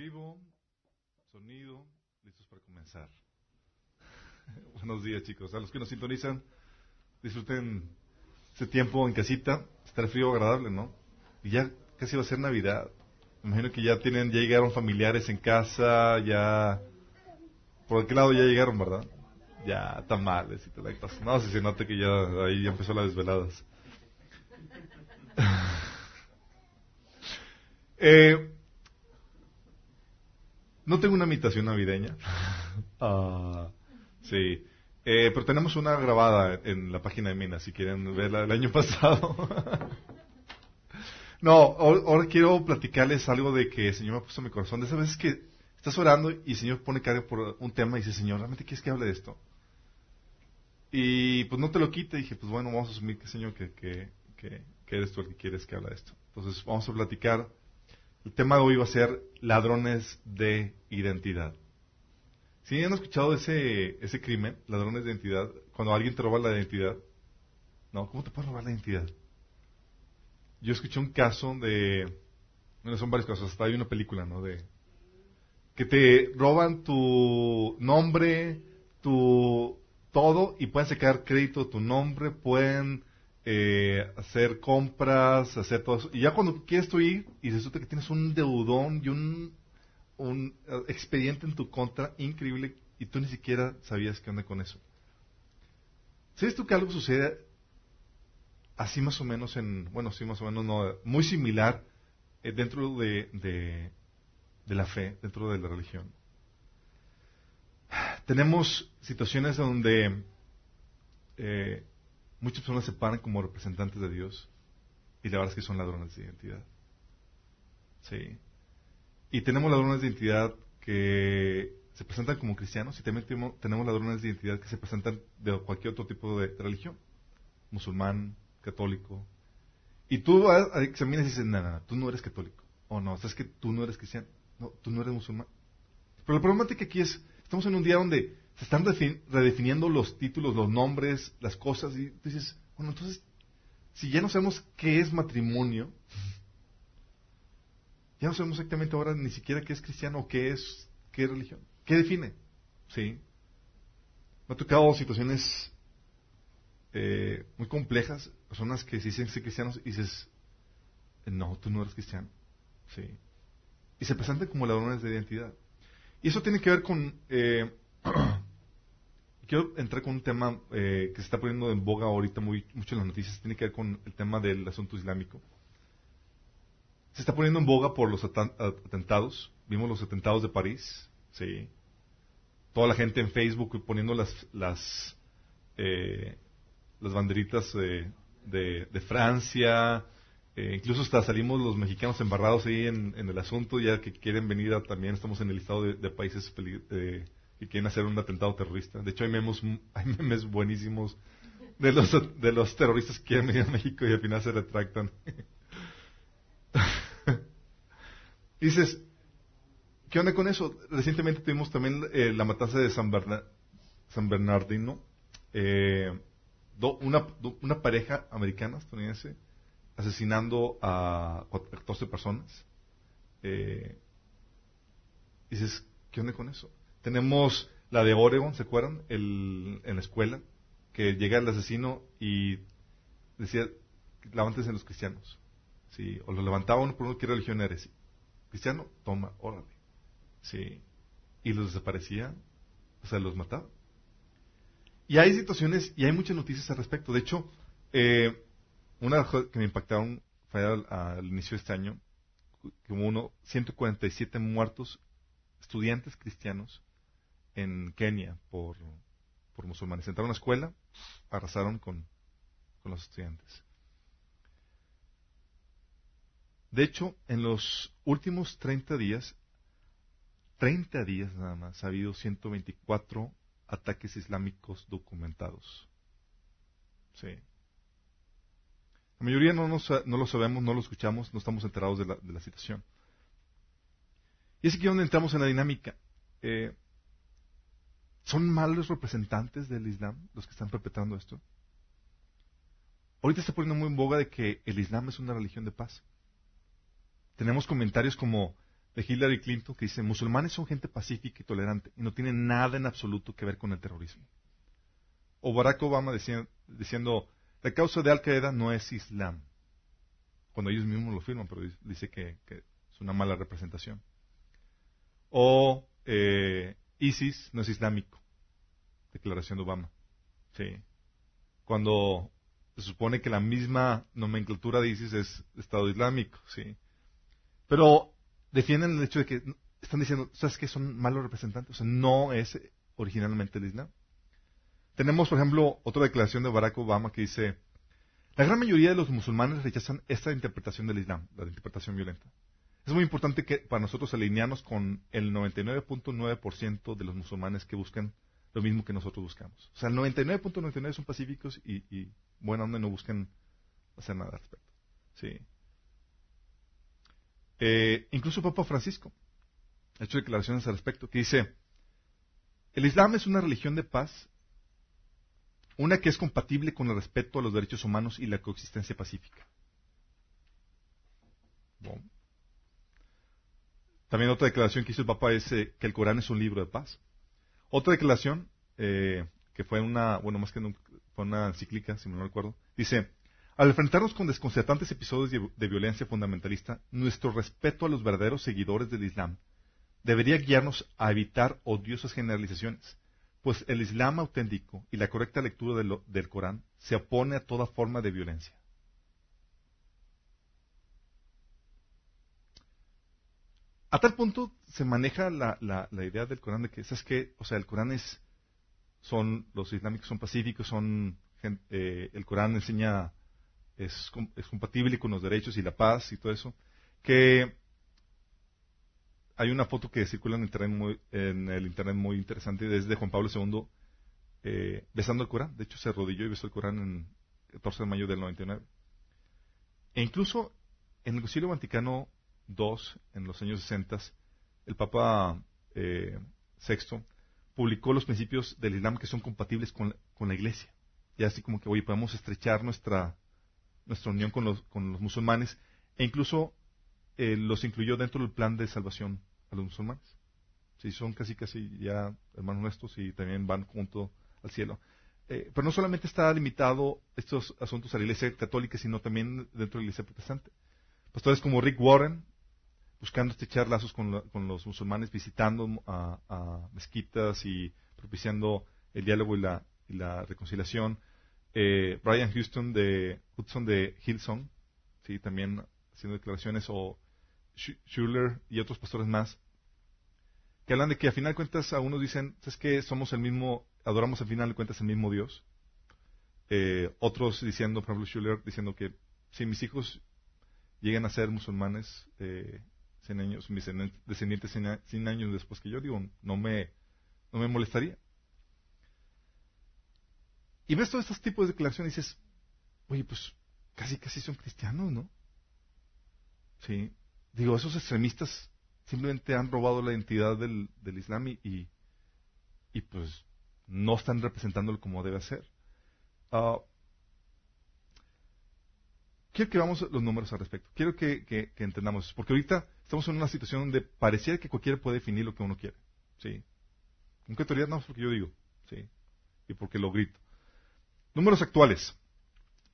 vivo, sonido, listos para comenzar. Buenos días chicos, a los que nos sintonizan, disfruten este tiempo en casita, está el frío agradable, ¿no? Y ya casi va a ser Navidad. Me imagino que ya tienen, ya llegaron familiares en casa, ya... Por aquel lado ya llegaron, ¿verdad? Ya, tamales y tal. No, si se nota que ya ahí ya empezó las desveladas. eh, no tengo una imitación navideña. Ah, sí. Eh, pero tenemos una grabada en la página de Mina, si quieren verla del año pasado. no, ahora quiero platicarles algo de que el Señor me ha puesto en mi corazón. De esas veces que estás orando y el Señor pone carga por un tema y dice, Señor, ¿realmente quieres que hable de esto? Y pues no te lo quite. Y dije, pues bueno, vamos a asumir que Señor, que, que, que, que eres tú el que quieres que hable de esto. Entonces vamos a platicar el tema de hoy va a ser ladrones de identidad. ¿Sí han escuchado ese, ese crimen, ladrones de identidad? Cuando alguien te roba la identidad. No, ¿cómo te puede robar la identidad? Yo escuché un caso de, bueno, son varios casos, hasta hay una película, ¿no? De, que te roban tu nombre, tu todo y pueden sacar crédito tu nombre, pueden eh, hacer compras, hacer todo eso. Y ya cuando quieres tú ir y resulta que tienes un deudón y un, un eh, expediente en tu contra increíble y tú ni siquiera sabías qué onda con eso. ¿Sabes tú que algo sucede así más o menos en, bueno, sí más o menos no, muy similar eh, dentro de, de, de la fe, dentro de la religión? Tenemos situaciones donde muchas personas se paran como representantes de Dios y la verdad es que son ladrones de identidad. Sí. Y tenemos ladrones de identidad que se presentan como cristianos y también tenemos ladrones de identidad que se presentan de cualquier otro tipo de, religión, musulmán, católico. Y tú examinas y dices, no, no, tú no eres católico. O no, es que tú no eres cristiano. No, tú no eres musulmán. Pero la problemática aquí es, estamos en un día donde se están redefiniendo los títulos, los nombres, las cosas, y dices, bueno, entonces, si ya no sabemos qué es matrimonio, ya no sabemos exactamente ahora ni siquiera qué es cristiano o qué es, qué religión, qué define, ¿sí? Me ha tocado situaciones eh, muy complejas, personas que se dicen ser cristianos y dices, no, tú no eres cristiano, ¿sí? Y se presentan como ladrones de identidad. Y eso tiene que ver con eh, quiero entrar con un tema eh, que se está poniendo en boga ahorita muy, mucho en las noticias, tiene que ver con el tema del asunto islámico. Se está poniendo en boga por los atentados. Vimos los atentados de París, sí. Toda la gente en Facebook poniendo las las eh, las banderitas de, Francia. Eh, incluso hasta salimos los mexicanos embarrados ahí en, el asunto, ya que quieren venir también, estamos en el listado de, países y quieren hacer un atentado terrorista. De hecho, hay memes, hay memes buenísimos de los, de los terroristas que quieren venir a México y al final se retractan. dices, ¿qué onda con eso? Recientemente tuvimos también eh, la matanza de San, Bernardino. Eh, una, una, pareja americana, estadounidense, asesinando a 14 personas. Eh, dices, ¿qué onda con eso? Tenemos la de Oregon, ¿se acuerdan? El, en la escuela, que llega el asesino y decía, levántense los cristianos. ¿Sí? O lo levantaban por uno, ¿qué religión eres? Cristiano, toma, órale. ¿Sí? Y los desaparecía, o sea, los mataba. Y hay situaciones, y hay muchas noticias al respecto. De hecho, eh, una que me impactaron fue al, al, inicio de este año, que hubo uno, 147 muertos, estudiantes cristianos, en Kenia por, por musulmanes. Entraron a una escuela, arrasaron con, con los estudiantes. De hecho, en los últimos 30 días, 30 días nada más, ha habido 124 ataques islámicos documentados. Sí. La mayoría no, no lo sabemos, no lo escuchamos, no estamos enterados de la, de la situación. Y es aquí donde entramos en la dinámica. Eh, ¿Son malos representantes del Islam los que están perpetrando esto? Ahorita está poniendo muy en boga de que el Islam es una religión de paz. Tenemos comentarios como, de Hillary Clinton que dice, musulmanes son gente pacífica y tolerante y no tienen nada en absoluto que ver con el terrorismo. O Barack Obama diciendo, la causa de Al Qaeda no es Islam. Cuando ellos mismos lo firman, pero dice que, es una mala representación. O eh, ISIS no es islámico. Declaración de Obama. Sí. Cuando se supone que la misma nomenclatura de ISIS es Estado Islámico, sí. Pero defienden el hecho de que están diciendo, ¿sabes qué? Son malos representantes. O sea, no es originalmente el Islam. Tenemos, por ejemplo, otra declaración de Barack Obama que dice, la gran mayoría de los musulmanes rechazan esta interpretación del Islam, la interpretación violenta. Es muy importante que para nosotros alinearnos con el 99.9% de los musulmanes que buscan lo mismo que nosotros buscamos. O sea, el 99.99 son pacíficos y, y buena onda no buscan hacer nada al respecto. Sí. Eh, incluso Papa Francisco ha hecho declaraciones al respecto que dice, el Islam es una religión de paz, una que es compatible con el respeto a los derechos humanos y la coexistencia pacífica. También otra declaración que hizo el Papa es eh, que el Corán es un libro de paz. Otra declaración, eh, que fue una, bueno, más que fue una encíclica, si no recuerdo, dice, al enfrentarnos con desconcertantes episodios de, violencia fundamentalista, nuestro respeto a los verdaderos seguidores del Islam debería guiarnos a evitar odiosas generalizaciones, pues el Islam auténtico y la correcta lectura del Corán se opone a toda forma de violencia. A tal punto se maneja la, idea del Corán de que, ¿sabes qué? O sea, el Corán es, son, los islámicos son pacíficos, son, eh, el Corán enseña, es, es, compatible con los derechos y la paz y todo eso, que hay una foto que circula en, el internet muy interesante desde Juan Pablo II eh, besando el Corán. De hecho, se arrodilló y besó el Corán en 14 de mayo del 99. E incluso en el Concilio Vaticano II, en los años 60, el Papa eh, VI publicó los principios del Islam que son compatibles con, la Iglesia. Y así como que, oye, podemos estrechar nuestra, nuestra unión con los, con los musulmanes e incluso eh, los incluyó dentro del plan de salvación a los musulmanes. Sí, son casi, casi ya hermanos nuestros y también van junto al cielo. Eh, pero no solamente está limitado estos asuntos a la iglesia católica, sino también dentro de la iglesia protestante. Pastores como Rick Warren, buscando estrechar lazos con, los musulmanes, visitando a, mezquitas y propiciando el diálogo y la, reconciliación. Eh, Brian Houston de Hudson de Hillsong, sí, también haciendo declaraciones, o Schuller y otros pastores más, que hablan de que a final de cuentas a unos dicen, es que somos el mismo, adoramos al final de cuentas el mismo Dios. Eh, otros diciendo, por ejemplo, Schuller diciendo que si mis hijos llegan a ser musulmanes, eh, 100 años, mis descendientes 100 años después que yo, digo, no me, no me molestaría. Y ves todos estos tipos de declaraciones y dices, oye, pues casi casi son cristianos, ¿no? Sí. Digo, esos extremistas simplemente han robado la identidad del, del Islam y, y, pues no están representándolo como debe ser. Uh, quiero que vamos los números al respecto. Quiero que, que, entendamos, porque ahorita estamos en una situación donde pareciera que cualquiera puede definir lo que uno quiere. ¿Sí? ¿Con qué autoridad? No, porque yo digo. ¿Sí? Y porque lo grito. Números actuales.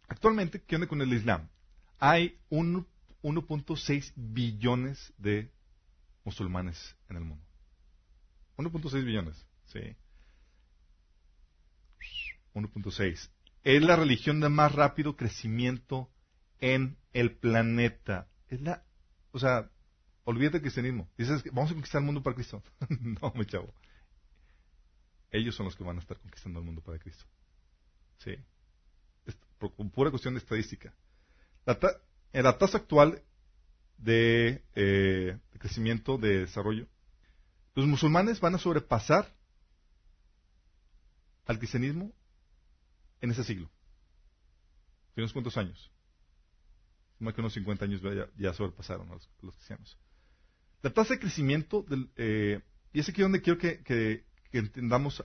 Actualmente, ¿qué onda con el Islam? Hay 1.6 billones de musulmanes en el mundo. 1.6 billones. ¿Sí? 1.6. Es la religión de más rápido crecimiento en el planeta. Es la, o sea, olvídate del cristianismo. Dices, vamos a conquistar el mundo para Cristo. no, mi chavo. Ellos son los que van a estar conquistando el mundo para Cristo. Sí. Es pura cuestión de estadística. La en la tasa actual de, eh, de, crecimiento, de desarrollo, los musulmanes van a sobrepasar al cristianismo en ese siglo. ¿Tiene unos cuantos años? más que unos 50 años ya, sobrepasaron los, los, cristianos. La tasa de crecimiento, del, eh, y es aquí donde quiero que, entendamos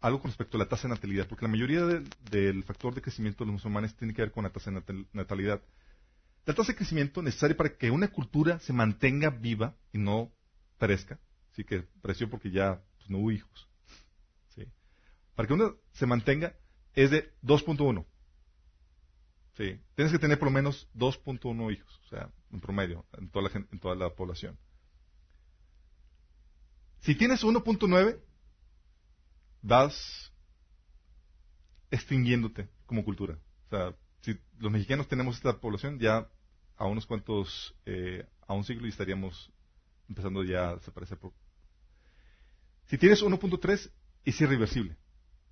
algo con respecto a la tasa de natalidad, porque la mayoría del factor de crecimiento de los musulmanes tiene que ver con la tasa de natalidad. la tasa de crecimiento necesaria para que una cultura se mantenga viva y no perezca, sí que pereció porque ya pues, no hubo hijos, ¿sí? para que una se mantenga es de 2.1. Sí, tienes que tener por lo menos 2.1 hijos, o sea, en promedio, en toda la, en toda la población. Si tienes 1.9, vas extinguiéndote como cultura. O sea, si los mexicanos tenemos esta población, ya a unos cuantos, eh, a un siglo estaríamos empezando ya a desaparecer. Si tienes 1.3, es irreversible.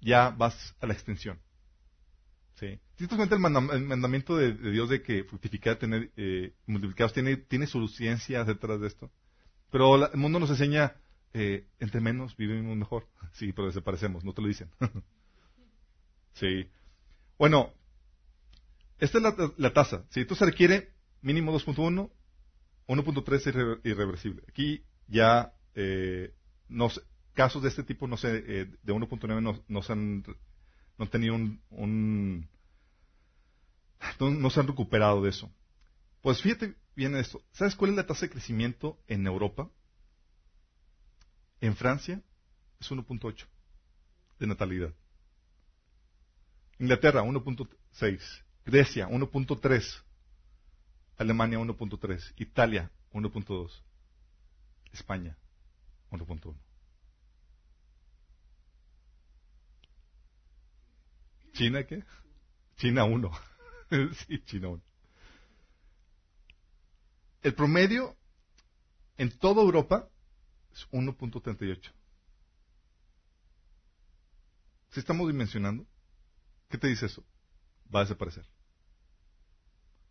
Ya vas a la extensión. ¿Sí? Ciertamente el, mandamiento de, Dios de que fructificar, tener eh, multiplicados, tiene, tiene su ciencia detrás de esto. Pero el mundo nos enseña, eh, entre menos vivimos mejor. Sí, pero desaparecemos, no te lo dicen. sí. Bueno, esta es la, tasa. Si esto se requiere mínimo 2.1, 1.3 es irreversible. Aquí ya eh, casos de este tipo no sé, eh, de 1.9 no, no, se han no han tenido un, no, se han recuperado de eso. Pues fíjate bien esto. ¿Sabes cuál es la tasa de crecimiento en Europa? En Francia es 1.8 de natalidad. Inglaterra 1.6. Grecia 1.3. Alemania 1.3. Italia 1.2. España 1.1. ¿China qué? China 1. sí, China 1. El promedio en toda Europa 1.38. Si estamos dimensionando, ¿qué te dice eso? Va a desaparecer.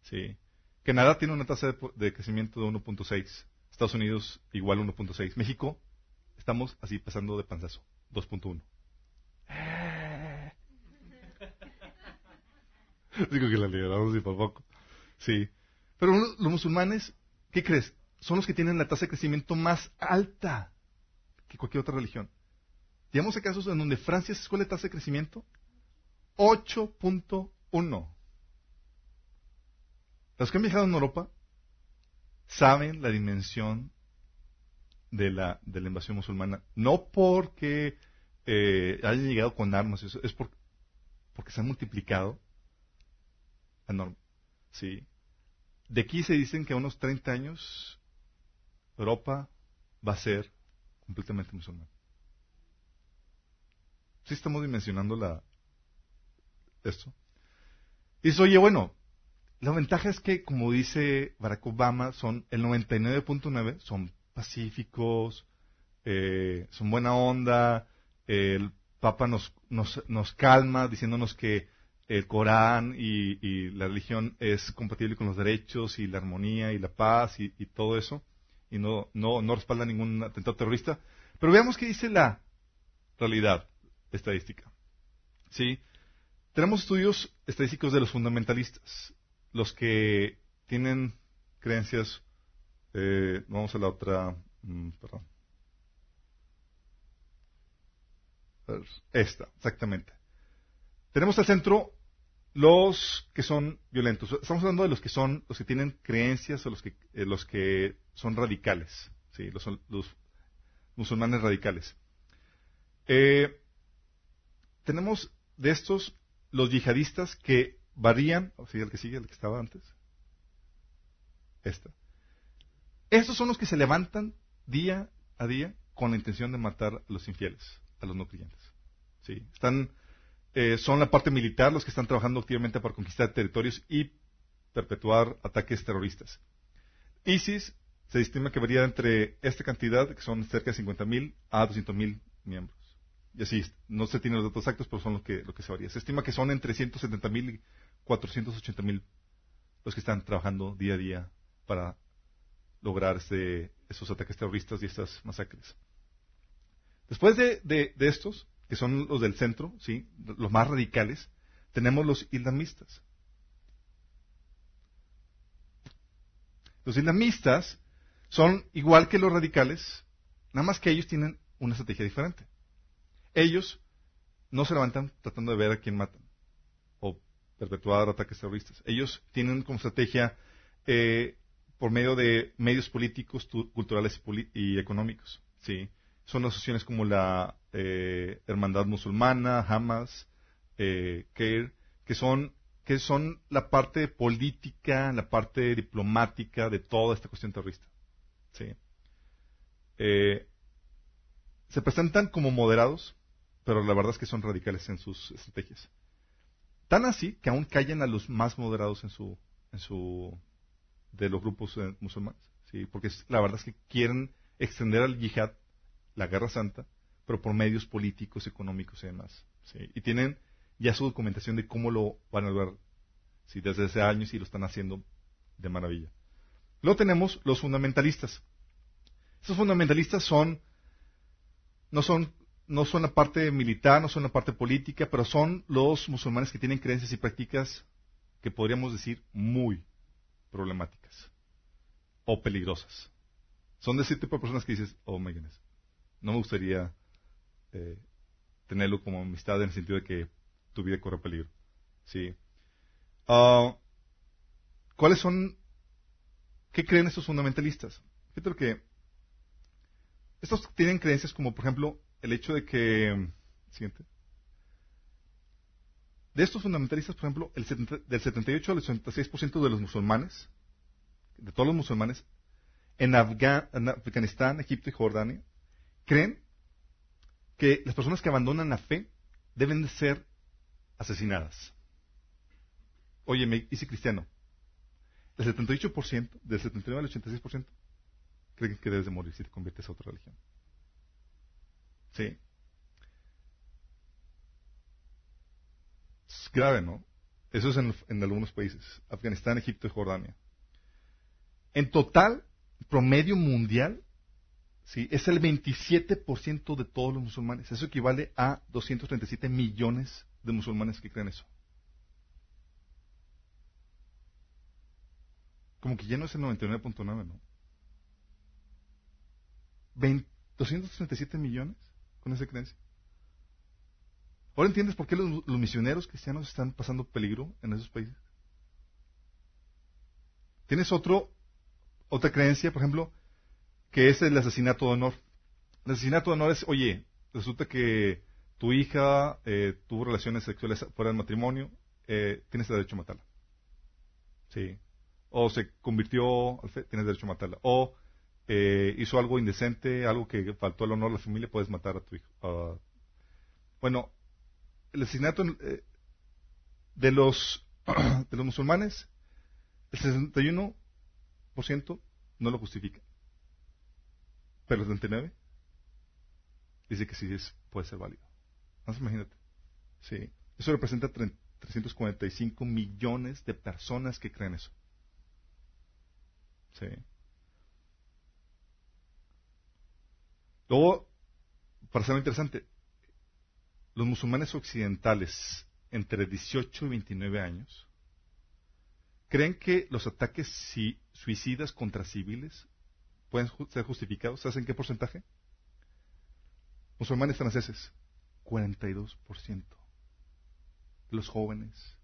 Sí. Canadá tiene una tasa de, crecimiento de 1.6. Estados Unidos igual 1.6. México, estamos así pasando de panzazo. 2.1. Digo que la liberamos y por poco. Sí. Pero los musulmanes, ¿qué crees? Son los que tienen la tasa de crecimiento más alta que cualquier otra religión. Digamos a casos en donde Francia es escuela de tasa de crecimiento 8.1. Los que han viajado en Europa saben la dimensión de la, de la invasión musulmana. No porque eh, hayan llegado con armas, es porque se han multiplicado enorme. ¿sí? De aquí se dicen que a unos 30 años Europa va a ser completamente musulmán. Sí estamos dimensionando la, esto. Dice, oye, bueno, la ventaja es que, como dice Barack Obama, son el 99.9 son pacíficos, eh, son buena onda, el Papa nos, nos, nos calma diciéndonos que el Corán y, la religión es compatible con los derechos y la armonía y la paz y, todo eso, y no, no, no respalda ningún atentado terrorista. Pero veamos qué dice la realidad estadística. ¿Sí? Tenemos estudios estadísticos de los fundamentalistas, los que tienen creencias. Eh, vamos a la otra. Mm, perdón. Esta, exactamente. Tenemos al centro los que son violentos. Estamos hablando de los que son, los que tienen creencias o los que, eh, los que son radicales, ¿sí? los, musulmanes radicales. Eh, tenemos de estos los yihadistas que varían, o sea, el que sigue, el que estaba antes. Esta. Estos son los que se levantan día a día con la intención de matar a los infieles, a los no creyentes. ¿Sí? Están eh, son la parte militar los que están trabajando activamente para conquistar territorios y perpetuar ataques terroristas. ISIS se estima que varía entre esta cantidad, que son cerca de 50.000 a 200.000 miembros. Y así, no se tienen los datos exactos, pero son lo que, lo que se varía. Se estima que son entre 170.000 y 480.000 los que están trabajando día a día para lograr este, esos ataques terroristas y estas masacres. Después de estos, que son los del centro, ¿sí? los más radicales, tenemos los islamistas. Los islamistas son igual que los radicales, nada más que ellos tienen una estrategia diferente. Ellos no se levantan tratando de ver a quién matan o perpetuar ataques terroristas. Ellos tienen como estrategia eh, por medio de medios políticos, culturales y, económicos. ¿sí? Son asociaciones como la eh, Hermandad Musulmana, Hamas, eh, que son que son la parte política, la parte diplomática de toda esta cuestión terrorista. ¿sí? Eh, se presentan como moderados, pero la verdad es que son radicales en sus estrategias. Tan así que aún callan a los más moderados en su, de los grupos eh, musulmanes, ¿sí? Porque la verdad es que quieren extender al yihad, la guerra santa, pero por medios políticos, económicos y demás, ¿sí? Y tienen ya su documentación de cómo lo van a lograr, ¿sí? Desde hace años y lo están haciendo de maravilla. Luego tenemos los fundamentalistas. Estos fundamentalistas son, no son no son la parte militar, no son la parte política, pero son los musulmanes que tienen creencias y prácticas que podríamos decir muy problemáticas o peligrosas. Son de ese tipo de personas que dices, oh my goodness, no me gustaría eh, tenerlo como amistad en el sentido de que tu vida corre peligro. ¿Sí? Ah, ¿Cuáles son, qué creen estos fundamentalistas? Fíjate que estos tienen creencias como, por ejemplo, el hecho de que... Siguiente. De estos fundamentalistas, por ejemplo, el del 78 al 86% de los musulmanes, de todos los musulmanes, en, Afganistán, Egipto y Jordania, creen que las personas que abandonan la fe deben de ser asesinadas. Oye, me hice cristiano. El 78%, del 79 al 86%, creen que debes de morir si te conviertes a otra religión. Sí. Es grave, ¿no? Eso es en, algunos países. Afganistán, Egipto y Jordania. En total, promedio mundial, ¿sí? es el 27% de todos los musulmanes. Eso equivale a 237 millones de musulmanes que creen eso. Como que ya no es el 99.9, ¿no? 237 millones con esa creencia. ¿Ahora entiendes por qué los, misioneros cristianos están pasando peligro en esos países? Tienes otro, otra creencia, por ejemplo, que es el asesinato de honor. El asesinato de honor es, oye, resulta que tu hija eh, tuvo relaciones sexuales fuera del matrimonio, eh, tienes el derecho a matarla. Sí. O se convirtió, tienes derecho a matarla. O eh, hizo algo indecente, algo que faltó el honor a la familia, puedes matar a tu hijo. bueno, el asesinato de los de los musulmanes, el 61% no lo justifica. Pero el 79 dice que sí es, puede ser válido. Más imagínate. Sí. Eso representa 345 millones de personas que creen eso. Sí. Luego, para ser interesante, los musulmanes occidentales entre 18 y 29 años creen que los ataques suicidas contra civiles pueden ser justificados. ¿Sabes en qué porcentaje? Musulmanes franceses, 42%. Los jóvenes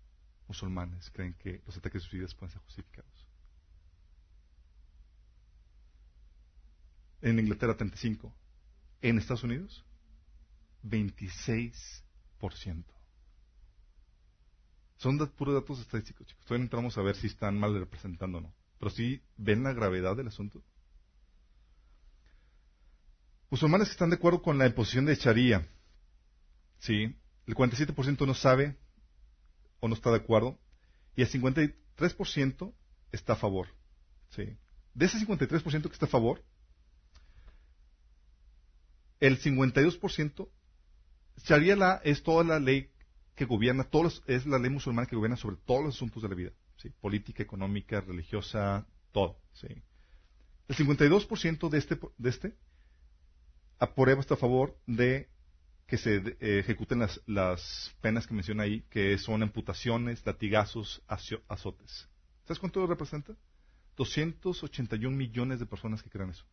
musulmanes creen que los ataques suicidas pueden ser justificados. En Inglaterra, 35%. En Estados Unidos, 26%. Son puros datos estadísticos, chicos. Todavía entramos a ver si están mal representando o no. Pero sí ven la gravedad del asunto. Musulmanes que están de acuerdo con la imposición de Sharia. Sí. El 47% no sabe o no está de acuerdo. Y el 53% está a favor. Sí. De ese 53% que está a favor, el 52%, Sharia la, es toda la ley que gobierna, todos, es la ley musulmana que gobierna sobre todos los asuntos de la vida, ¿sí? política, económica, religiosa, todo. ¿sí? El 52% de este, de este aprueba está a favor de que se eh, ejecuten las, las, penas que menciona ahí, que son amputaciones, latigazos, azotes. ¿Sabes cuánto representa? 281 millones de personas que crean eso.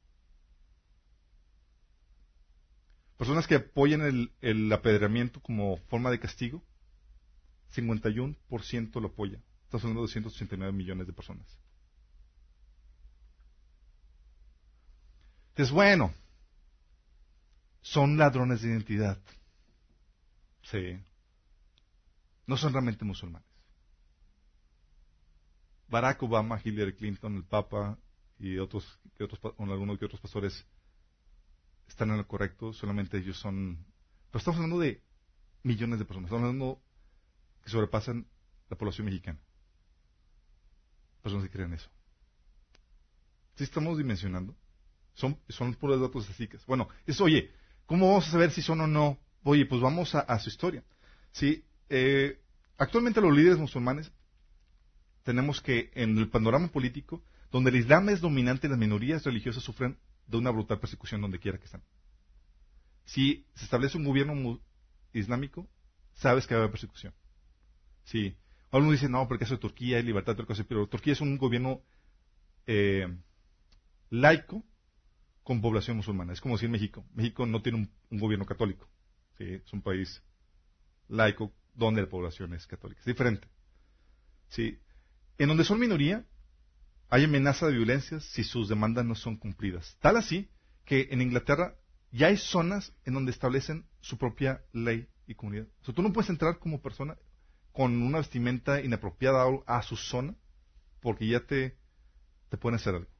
Personas que apoyan el, el apedreamiento como forma de castigo, 51% lo apoya. Estás hablando de 289 millones de personas. Entonces, bueno, son ladrones de identidad. Sí. No son realmente musulmanes. Barack Obama, Hillary Clinton, el Papa y otros, que otros algunos que otros pastores están en lo correcto, solamente ellos son... Pero estamos hablando de millones de personas, estamos hablando que sobrepasan la población mexicana. Personas que creen eso. ¿Sí estamos dimensionando? Son, son puros datos estadísticos. Bueno, es, oye, ¿cómo vamos a saber si son o no? Oye, pues vamos a, su historia. Sí, eh, actualmente los líderes musulmanes tenemos que en el panorama político, donde el Islam es dominante, las minorías religiosas sufren de una brutal persecución donde quiera que estén. Si se establece un gobierno islámico, sabes que va a haber persecución. Sí. Algunos dicen, no, porque eso de Turquía hay libertad, pero Turquía es un gobierno eh, laico con población musulmana. Es como decir México. México no tiene un, gobierno católico. Es un país laico donde la población es católica. Es diferente. ¿sí? En donde son minoría, hay amenaza de violencia si sus demandas no son cumplidas. Tal así que en Inglaterra ya hay zonas en donde establecen su propia ley y comunidad. O sea, tú no puedes entrar como persona con una vestimenta inapropiada a su zona porque ya te, te pueden hacer algo.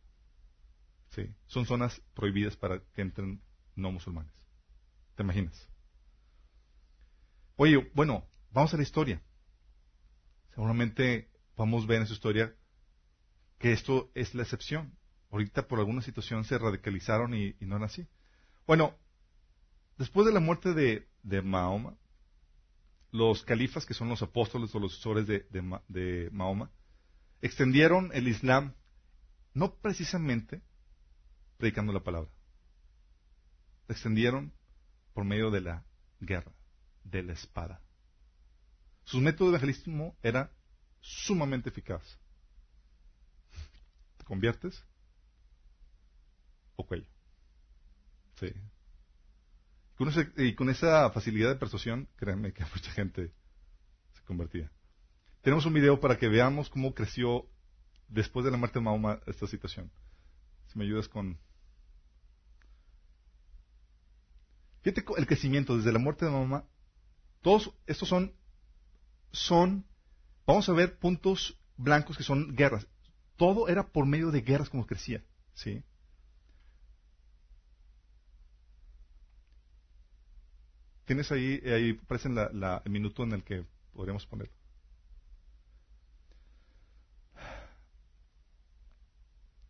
Sí, son zonas prohibidas para que entren no musulmanes. ¿Te imaginas? Oye, bueno, vamos a la historia. Seguramente vamos a ver en su historia que esto es la excepción. Ahorita por alguna situación se radicalizaron y, no eran así. Bueno, después de la muerte de, Mahoma, los califas, que son los apóstoles o los sucesores de, de Mahoma, extendieron el Islam no precisamente predicando la palabra. La extendieron por medio de la guerra, de la espada. Su método de evangelismo era sumamente eficaz. ¿Te conviertes? O cuello. Sí. y con esa facilidad de persuasión, créanme que mucha gente se convertía. Tenemos un video para que veamos cómo creció después de la muerte de Mahoma esta situación. Si me ayudas con... Fíjate el crecimiento desde la muerte de Mahoma. Todos estos son, son, vamos a ver puntos blancos que son guerras. Todo era por medio de guerras como crecía. ¿sí? Tienes ahí, ahí aparece el minuto en el que podríamos ponerlo.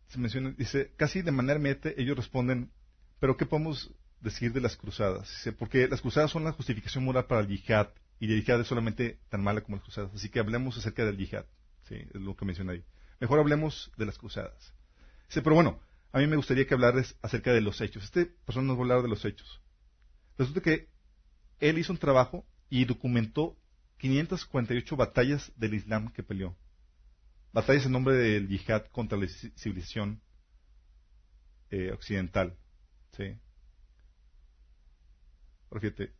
Se menciona, dice, casi de manera mete, ellos responden, pero ¿qué podemos decir de las cruzadas? Porque las cruzadas son la justificación moral para el yihad, y el yihad es solamente tan mala como las cruzadas. Así que hablemos acerca del yihad. ¿sí? Es lo que menciona ahí. Mejor hablemos de las cruzadas. Pero bueno, a mí me gustaría que hablares acerca de los hechos. Este persona nos va a hablar de los hechos. Resulta que él hizo un trabajo y documentó 548 batallas del Islam que peleó. Batallas en nombre del yihad contra la civilización eh, occidental. ¿sí? Fíjate,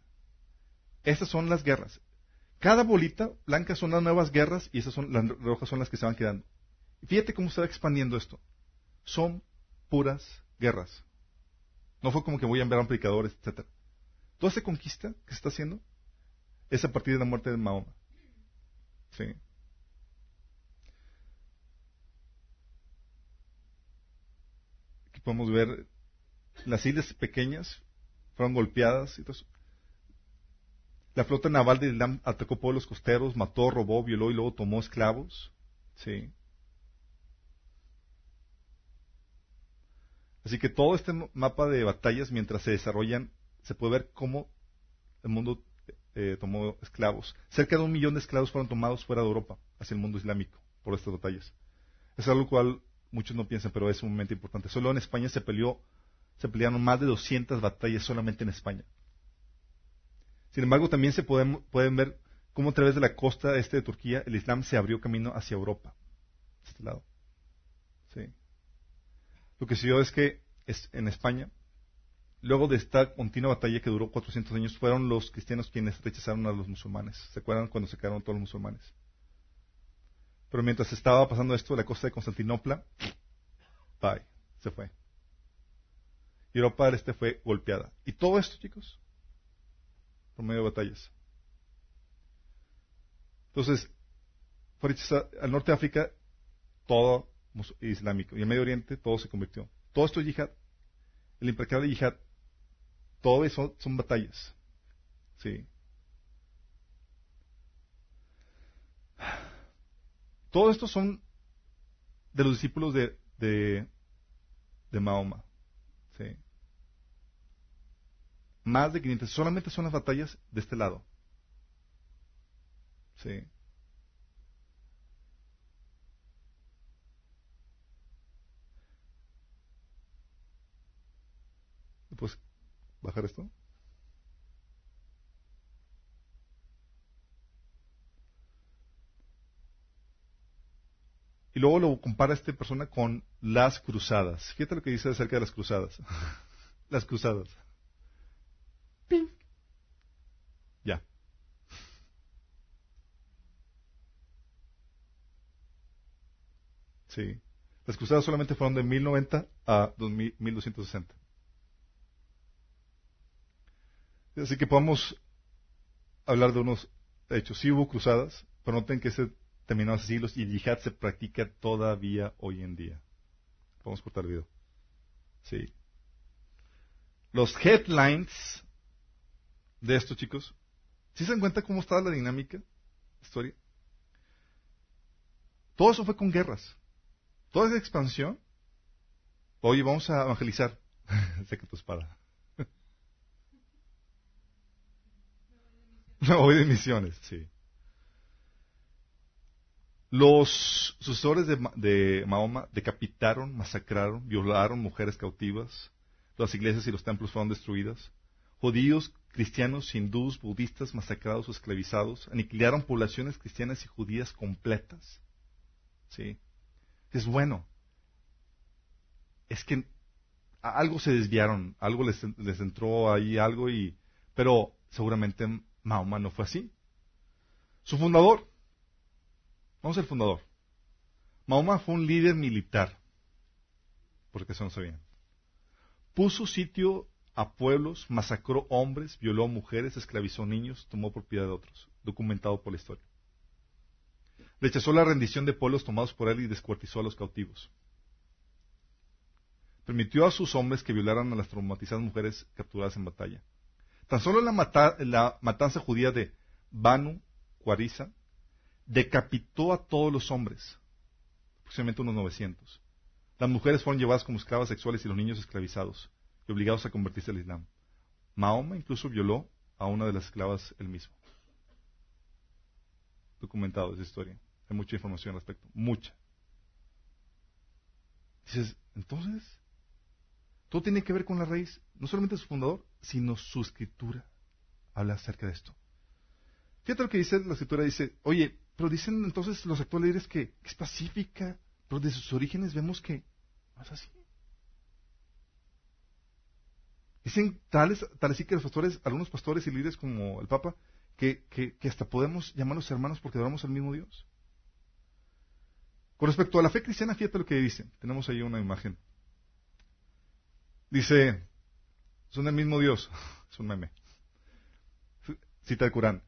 estas son las guerras. Cada bolita blanca son las nuevas guerras y esas son las rojas son las que se van quedando. Fíjate cómo se va expandiendo esto. Son puras guerras. No fue como que voy a enviar a un predicador, etc. Toda esa conquista que se está haciendo es a partir de la muerte de Mahoma. ¿Sí? Aquí podemos ver las islas pequeñas fueron golpeadas y todo eso. La flota naval de Islam atacó pueblos costeros, mató, robó, violó y luego tomó esclavos. Sí. Así que todo este mapa de batallas, mientras se desarrollan, se puede ver cómo el mundo eh, tomó esclavos. Cerca de un millón de esclavos fueron tomados fuera de Europa, hacia el mundo islámico, por estas batallas. Es algo cual muchos no piensan, pero es un momento importante. Solo en España se peleó, se pelearon más de 200 batallas solamente en España. Sin embargo, también se pueden, pueden ver cómo a través de la costa este de Turquía el Islam se abrió camino hacia Europa. Este lado. Sí. Lo que se dio es que en España, luego de esta continua batalla que duró 400 años, fueron los cristianos quienes rechazaron a los musulmanes. ¿Se acuerdan cuando se quedaron todos los musulmanes? Pero mientras estaba pasando esto, la costa de Constantinopla, bye, se fue. Y Europa del Este fue golpeada. Y todo esto, chicos, por medio de batallas. Entonces, al norte de África, todo islámico. Y el Medio Oriente, todo se convirtió. Todo esto es yihad. El implacable yihad, todo eso son batallas. Sí. Todo esto son de los discípulos de, de, de Mahoma. Sí. Más de 500. Solamente son las batallas de este lado. Sí. ¿Puedes bajar esto? Y luego lo compara esta persona con las cruzadas. Fíjate lo que dice acerca de las cruzadas. las cruzadas. ¡Ping! Ya. Sí. Las cruzadas solamente fueron de 1090 a 1260. Así que podemos hablar de unos hechos. Sí hubo cruzadas, pero noten que ese terminó hace siglos y el yihad se practica todavía hoy en día. Vamos a cortar el video. Sí. Los headlines de esto, chicos. ¿Sí se dan cuenta cómo estaba la dinámica? Historia. Todo eso fue con guerras. Toda esa expansión. Oye, vamos a evangelizar. sé que tu espada. voy de misiones, sí. Los sucesores de, Mahoma decapitaron, masacraron, violaron mujeres cautivas. Las iglesias y los templos fueron destruidas. Judíos, cristianos, hindús, budistas masacrados o esclavizados. Aniquilaron poblaciones cristianas y judías completas. ¿Sí? Es bueno. Es que algo se desviaron, algo les, entró ahí algo y... Pero seguramente Mahoma no fue así. Su fundador, Vamos al fundador. Mahoma fue un líder militar, porque eso no sabían. Puso sitio a pueblos, masacró hombres, violó mujeres, esclavizó niños, tomó propiedad de otros, documentado por la historia. Rechazó la rendición de pueblos tomados por él y descuartizó a los cautivos. Permitió a sus hombres que violaran a las traumatizadas mujeres capturadas en batalla. Tan solo la, la matanza judía de Banu, Cuariza, decapitó a todos los hombres, aproximadamente unos 900. Las mujeres fueron llevadas como esclavas sexuales y los niños esclavizados y obligados a convertirse al Islam. Mahoma incluso violó a una de las esclavas él mismo. Documentado esa historia. Hay mucha información al respecto. Mucha. Dices, entonces, todo tiene que ver con la raíz, no solamente su fundador, sino su escritura. Habla acerca de esto. Fíjate lo que dice la escritura, dice, oye, pero dicen entonces los actuales líderes que, es pacífica, pero de sus orígenes vemos que no es así. Dicen tales, tales sí que los pastores, algunos pastores y líderes como el Papa, que, que, hasta podemos llamarlos hermanos porque adoramos al mismo Dios. Con respecto a la fe cristiana, fíjate lo que dice. Tenemos ahí una imagen. Dice, son el mismo Dios. es un meme. Cita el Corán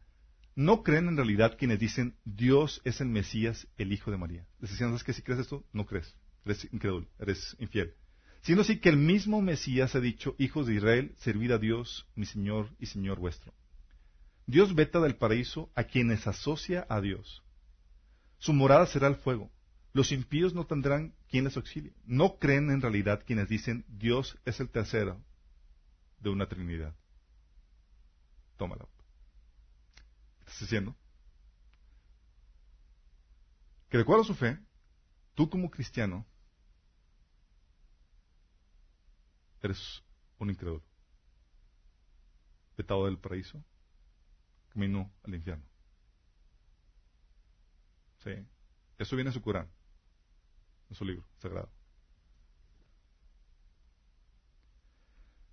no creen en realidad quienes dicen Dios es el Mesías, el Hijo de María. Les decían, ¿sabes que si crees esto? No crees. Eres incrédulo, eres infiel. Sino así que el mismo Mesías ha dicho, hijos de Israel, servid a Dios, mi Señor y Señor vuestro. Dios veta del paraíso a quienes asocia a Dios. Su morada será el fuego. Los impíos no tendrán quien les auxilie. No creen en realidad quienes dicen Dios es el tercero de una Trinidad. Tómala estás diciendo? Que de acuerdo a su fe, tú como cristiano eres un incrédulo. Vetado del paraíso, camino al infierno. Sí. Eso viene en su Corán, en su libro sagrado.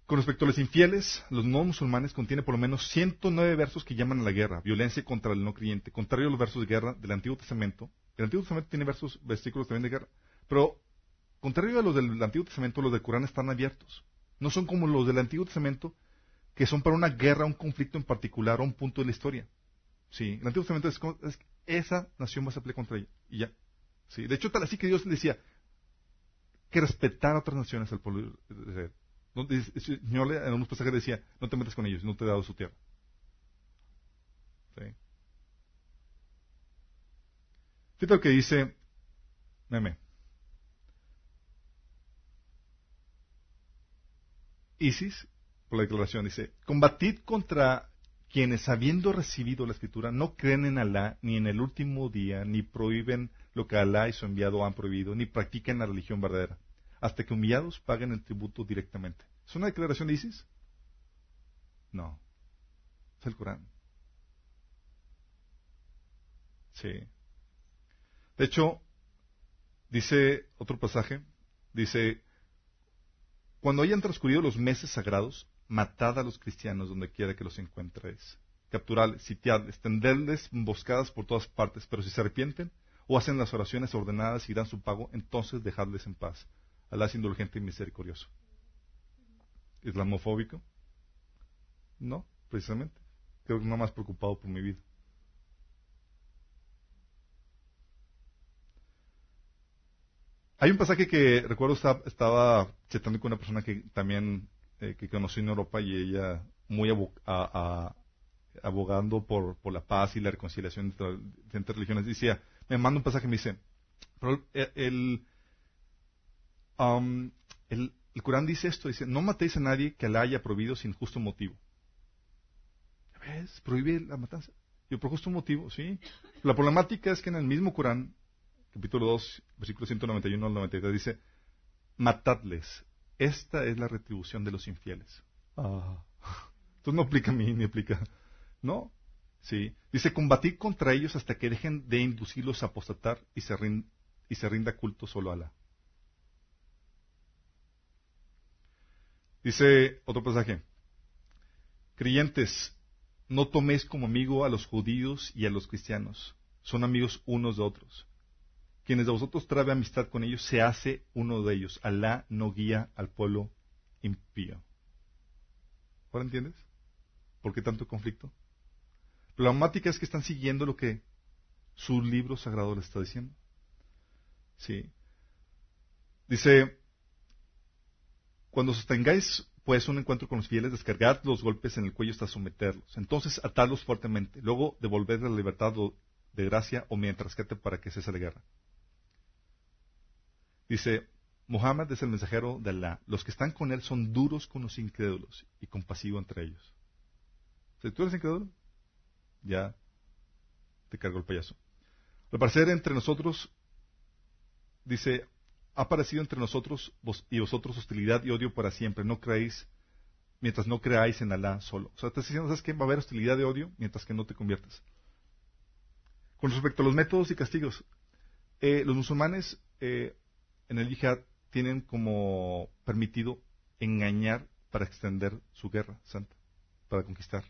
Con respecto a los infieles, los no musulmanes contiene por lo menos 109 versos que llaman a la guerra, violencia contra el no creyente, contrario a los versos de guerra del Antiguo Testamento. El Antiguo Testamento tiene versos, versículos también de guerra, pero contrario a los del Antiguo Testamento, los del Corán están abiertos. No son como los del Antiguo Testamento, que son para una guerra, un conflicto en particular o un punto de la historia. Sí, el Antiguo Testamento es, esa nación va a pelear contra ella. Y ya. Sí, de hecho, tal así que Dios le decía que respetar a otras naciones al pueblo de El Señor en unos pasajes decía, no te metas con ellos, no te he dado su tierra. Sí. Fíjate que dice Meme. Isis, por la declaración, dice, combatid contra quienes habiendo recibido la escritura no creen en Alá ni en el último día, ni prohíben lo que Alá y su enviado han prohibido, ni practican la religión verdadera, hasta que humillados paguen el tributo directamente. ¿Es una declaración de ISIS? No. Es el Corán. Sí. De hecho, dice otro pasaje, dice, cuando hayan transcurrido los meses sagrados, matad a los cristianos donde quiera que los encuentréis. Capturarles, sitiarles, tenderles emboscadas por todas partes, pero si se arrepienten o hacen las oraciones ordenadas y dan su pago, entonces dejadles en paz. Alá es indulgente y misericordioso. ¿Islamofóbico? No, precisamente. Creo que no más preocupado por mi vida. Hay un pasaje que recuerdo estaba, estaba con una persona que también eh, que conocí en Europa y ella muy abogando por, la paz y la reconciliación entre, religiones. Decía, me manda un pasaje y me dice, pero el, um, el, el, Corán dice esto, dice, no matéis a nadie que la haya prohibido sin justo motivo. ¿Ves? Prohíbe la matanza. Y por justo motivo, sí. La problemática es que en el mismo Corán capítulo 2, versículo 191 al 93, dice, matadles, esta es la retribución de los infieles. Ah. Entonces no aplica a mí, ni aplica. No, sí. Dice, combatir contra ellos hasta que dejen de inducirlos a apostatar y se, y se rinda culto solo a Alá. Dice otro pasaje, creyentes, no toméis como amigo a los judíos y a los cristianos, son amigos unos de otros. Quienes de vosotros trabe amistad con ellos, se hace uno de ellos. Alá no guía al pueblo impío. ¿Ahora entiendes? ¿Por qué tanto conflicto? La problemática es que están siguiendo lo que su libro sagrado les está diciendo. Sí. Dice, cuando sostengáis pues un encuentro con los fieles, descargad los golpes en el cuello hasta someterlos. Entonces atadlos fuertemente. Luego devolvedles la libertad de gracia o mientras te para que cese la guerra. Dice, Muhammad es el mensajero de Alá. Los que están con él son duros con los incrédulos y compasivos entre ellos. Si tú eres incrédulo, ya te cargo el payaso. Al parecer entre nosotros, dice, ha aparecido entre nosotros y vosotros hostilidad y odio para siempre. No creéis mientras no creáis en Alá solo. O sea, te diciendo, ¿sabes qué? Va a haber hostilidad y odio mientras que no te conviertas. Con respecto a los métodos y castigos, eh, los musulmanes eh, en el yihad tienen como permitido engañar para extender su guerra santa, para conquistar.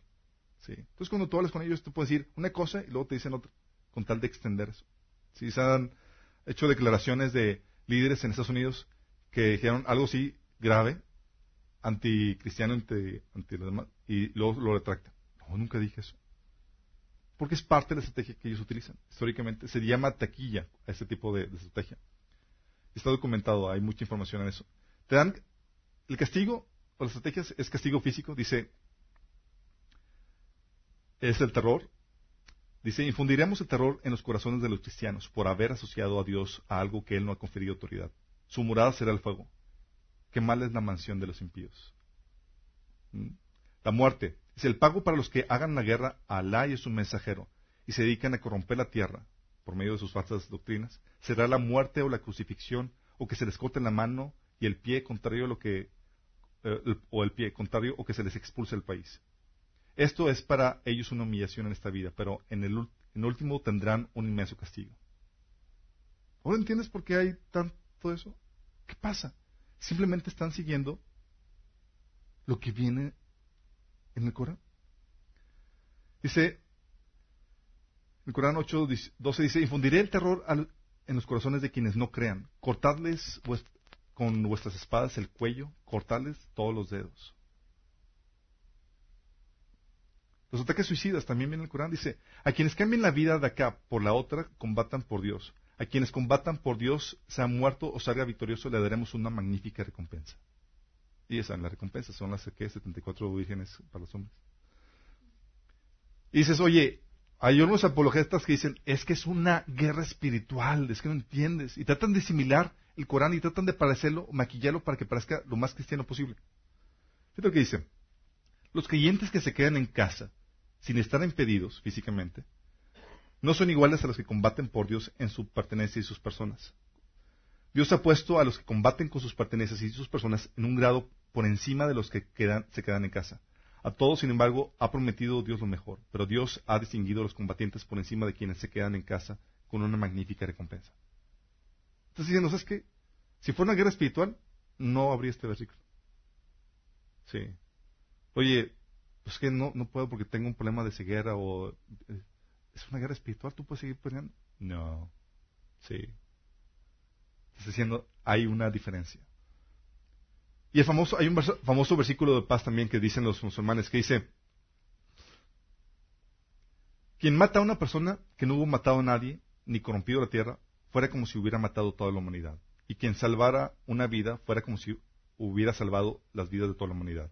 ¿sí? Entonces cuando tú hablas con ellos, tú puedes decir una cosa y luego te dicen otra, con tal de extender eso. ¿Sí? Se han hecho declaraciones de líderes en Estados Unidos que dijeron algo así grave, anticristiano ante, ante los demás, y luego lo retractan. No, nunca dije eso. Porque es parte de la estrategia que ellos utilizan. Históricamente se llama taquilla a este tipo de estrategia. Está documentado, hay mucha información en eso. Te dan el castigo o las estrategias es castigo físico, dice, es el terror. Dice, infundiremos el terror en los corazones de los cristianos por haber asociado a Dios a algo que Él no ha conferido autoridad. Su morada será el fuego. Qué mal es la mansión de los impíos. ¿Mm? La muerte. Es el pago para los que hagan la guerra a Alá y a su mensajero y se dedican a corromper la tierra por medio de sus falsas doctrinas, será la muerte o la crucifixión, o que se les corte la mano y el pie contrario a lo que, eh, o el pie contrario, o que se les expulse del país. Esto es para ellos una humillación en esta vida, pero en el en último tendrán un inmenso castigo. ¿Ahora entiendes por qué hay tanto eso? ¿Qué pasa? Simplemente están siguiendo lo que viene en el Corán. Dice, el Corán 8, 12 dice, infundiré el terror en los corazones de quienes no crean. Cortadles con vuestras espadas el cuello, cortarles todos los dedos. Los ataques suicidas también viene el Corán. Dice, a quienes cambien la vida de acá por la otra, combatan por Dios. A quienes combatan por Dios, sea muerto o salga victorioso, le daremos una magnífica recompensa. Y esa, la recompensa son las que 74 vírgenes para los hombres. Y dices, oye, hay unos apologetas que dicen, es que es una guerra espiritual, es que no entiendes. Y tratan de similar el Corán y tratan de parecerlo, maquillarlo para que parezca lo más cristiano posible. Fíjate lo que dice. Los creyentes que se quedan en casa, sin estar impedidos físicamente, no son iguales a los que combaten por Dios en su pertenencia y sus personas. Dios ha puesto a los que combaten con sus pertenencias y sus personas en un grado por encima de los que se quedan en casa. A todos, sin embargo, ha prometido Dios lo mejor, pero Dios ha distinguido a los combatientes por encima de quienes se quedan en casa con una magnífica recompensa. Entonces diciendo, ¿sabes qué? Si fuera una guerra espiritual, no habría este versículo. Sí. Oye, pues que no, no puedo porque tengo un problema de ceguera o... Eh, ¿Es una guerra espiritual? ¿Tú puedes seguir peleando? No. Sí. Estás diciendo, hay una diferencia. Y el famoso, hay un famoso versículo de paz también que dicen los musulmanes que dice, quien mata a una persona que no hubo matado a nadie, ni corrompido la tierra, fuera como si hubiera matado toda la humanidad. Y quien salvara una vida, fuera como si hubiera salvado las vidas de toda la humanidad.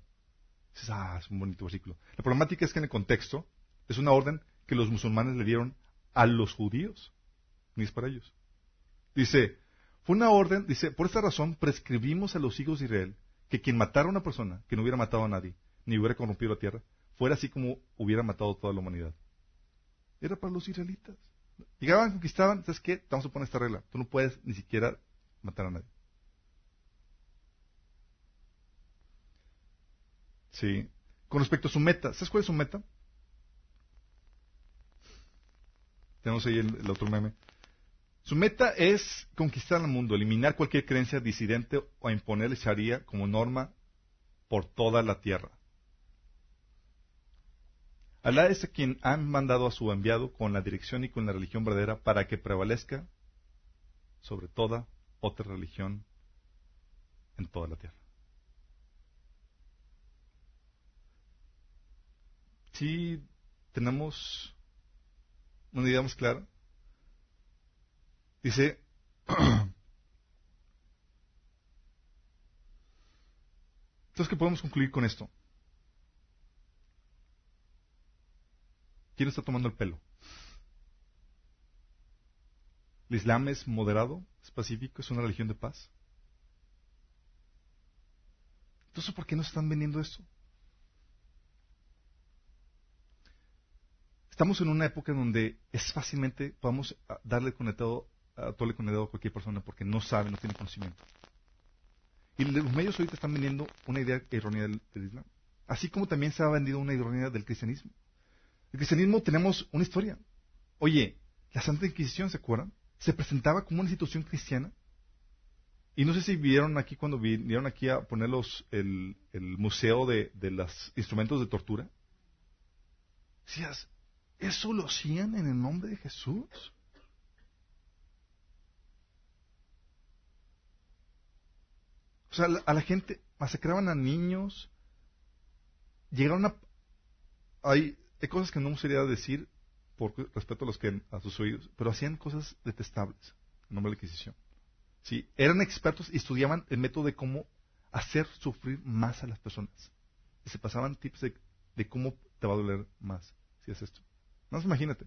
ah, es un bonito versículo. La problemática es que en el contexto es una orden que los musulmanes le dieron a los judíos, ni es para ellos. Dice, fue una orden, dice, por esta razón prescribimos a los hijos de Israel que quien matara a una persona que no hubiera matado a nadie, ni hubiera corrompido la tierra, fuera así como hubiera matado a toda la humanidad. Era para los israelitas. Llegaban, conquistaban, ¿sabes qué? Vamos a poner esta regla. Tú no puedes ni siquiera matar a nadie. Sí. Con respecto a su meta, ¿sabes cuál es su meta? Tenemos ahí el otro meme. Su meta es conquistar el mundo, eliminar cualquier creencia disidente o imponer el Sharia como norma por toda la tierra. Alá es quien ha mandado a su enviado con la dirección y con la religión verdadera para que prevalezca sobre toda otra religión en toda la tierra. Si tenemos una idea más clara, Dice, entonces, ¿qué podemos concluir con esto? ¿Quién está tomando el pelo? ¿El Islam es moderado? ¿Es pacífico? ¿Es una religión de paz? Entonces, ¿por qué nos están vendiendo esto? Estamos en una época en donde es fácilmente, podemos darle conectado le con el dedo a cualquier persona porque no sabe, no tiene conocimiento. Y los medios ahorita están vendiendo una idea errónea del, Islam. Así como también se ha vendido una errónea del cristianismo. El cristianismo tenemos una historia. Oye, la Santa Inquisición, ¿se acuerdan? Se presentaba como una institución cristiana. Y no sé si vieron aquí cuando vinieron aquí a poner el, museo de, de los instrumentos de tortura. Decías, ¿eso lo hacían en el nombre de Jesús? O sea, a la gente masacraban a niños, llegaron a... Hay, cosas que no me gustaría decir por respeto a los que a sus oídos, pero hacían cosas detestables en nombre de la Inquisición. Sí, eran expertos y estudiaban el método de cómo hacer sufrir más a las personas. Y se pasaban tips de, de cómo te va a doler más si haces esto. No, imagínate.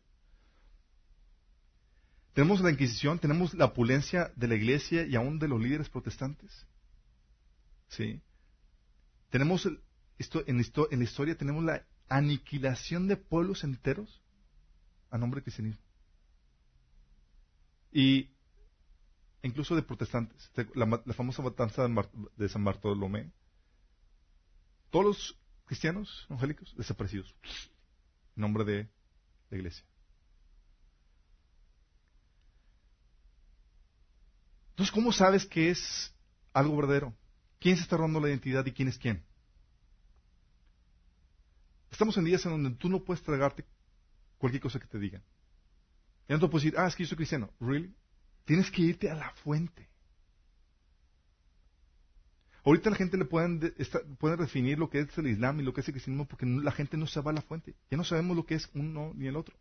Tenemos la Inquisición, tenemos la opulencia de la Iglesia y aún de los líderes protestantes. ¿Sí? Tenemos esto, en, la historia tenemos la aniquilación de pueblos enteros a nombre de cristianismo. Y incluso de protestantes. La, famosa matanza de San Bartolomé. Todos los cristianos evangélicos desaparecidos. En nombre de la iglesia. Entonces, ¿cómo sabes que es algo verdadero? ¿Quién se está robando la identidad y quién es quién? Estamos en días en donde tú no puedes tragarte cualquier cosa que te digan. Y no te puedes decir, ah, es que yo soy cristiano. ¿Really? Tienes que irte a la fuente. Ahorita la gente le pueden, definir lo que es el Islam y lo que es el cristianismo porque la gente no se va a la fuente. Ya no sabemos lo que es uno ni el otro.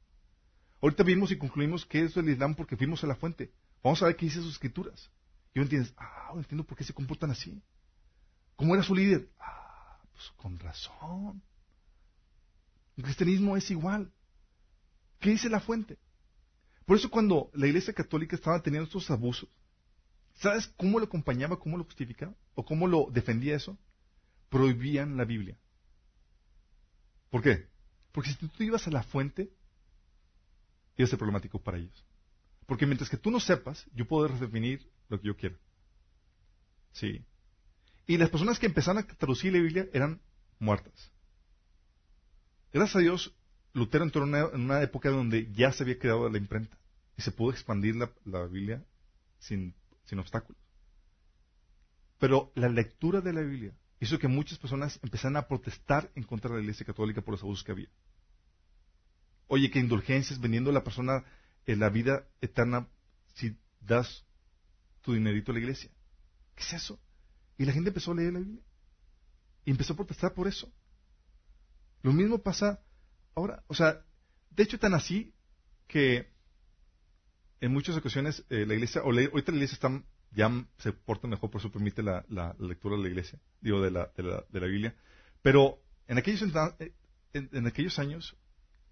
Ahorita vimos y concluimos que es el Islam porque fuimos a la fuente. Vamos a ver qué dice sus escrituras. Y uno entiendes, ah, entiendo por qué se comportan así. ¿Cómo era su líder? Ah, pues con razón. El cristianismo es igual. ¿Qué dice la fuente? Por eso cuando la Iglesia Católica estaba teniendo estos abusos, ¿sabes cómo lo acompañaba, cómo lo justificaba o cómo lo defendía eso? Prohibían la Biblia. ¿Por qué? Porque si tú ibas a la fuente, iba a ser problemático para ellos. Porque mientras que tú no sepas, yo puedo definir lo que yo quiero. Sí. Y las personas que empezaron a traducir la Biblia eran muertas. Gracias a Dios, Lutero entró en una, época donde ya se había creado la imprenta y se pudo expandir la, Biblia sin, obstáculos. Pero la lectura de la Biblia hizo que muchas personas empezaran a protestar en contra de la Iglesia Católica por los abusos que había. Oye, que indulgencias vendiendo a la persona en la vida eterna si das tu dinerito a la iglesia. ¿Qué es eso? Y la gente empezó a leer la Biblia. Y empezó a protestar por eso. Lo mismo pasa ahora. O sea, de hecho tan así que en muchas ocasiones eh, la iglesia, o ahorita la iglesia está, ya se porta mejor, por eso permite la, lectura de la iglesia, digo, de la, de la, de la Biblia. Pero en aquellos, eh, en, aquellos años,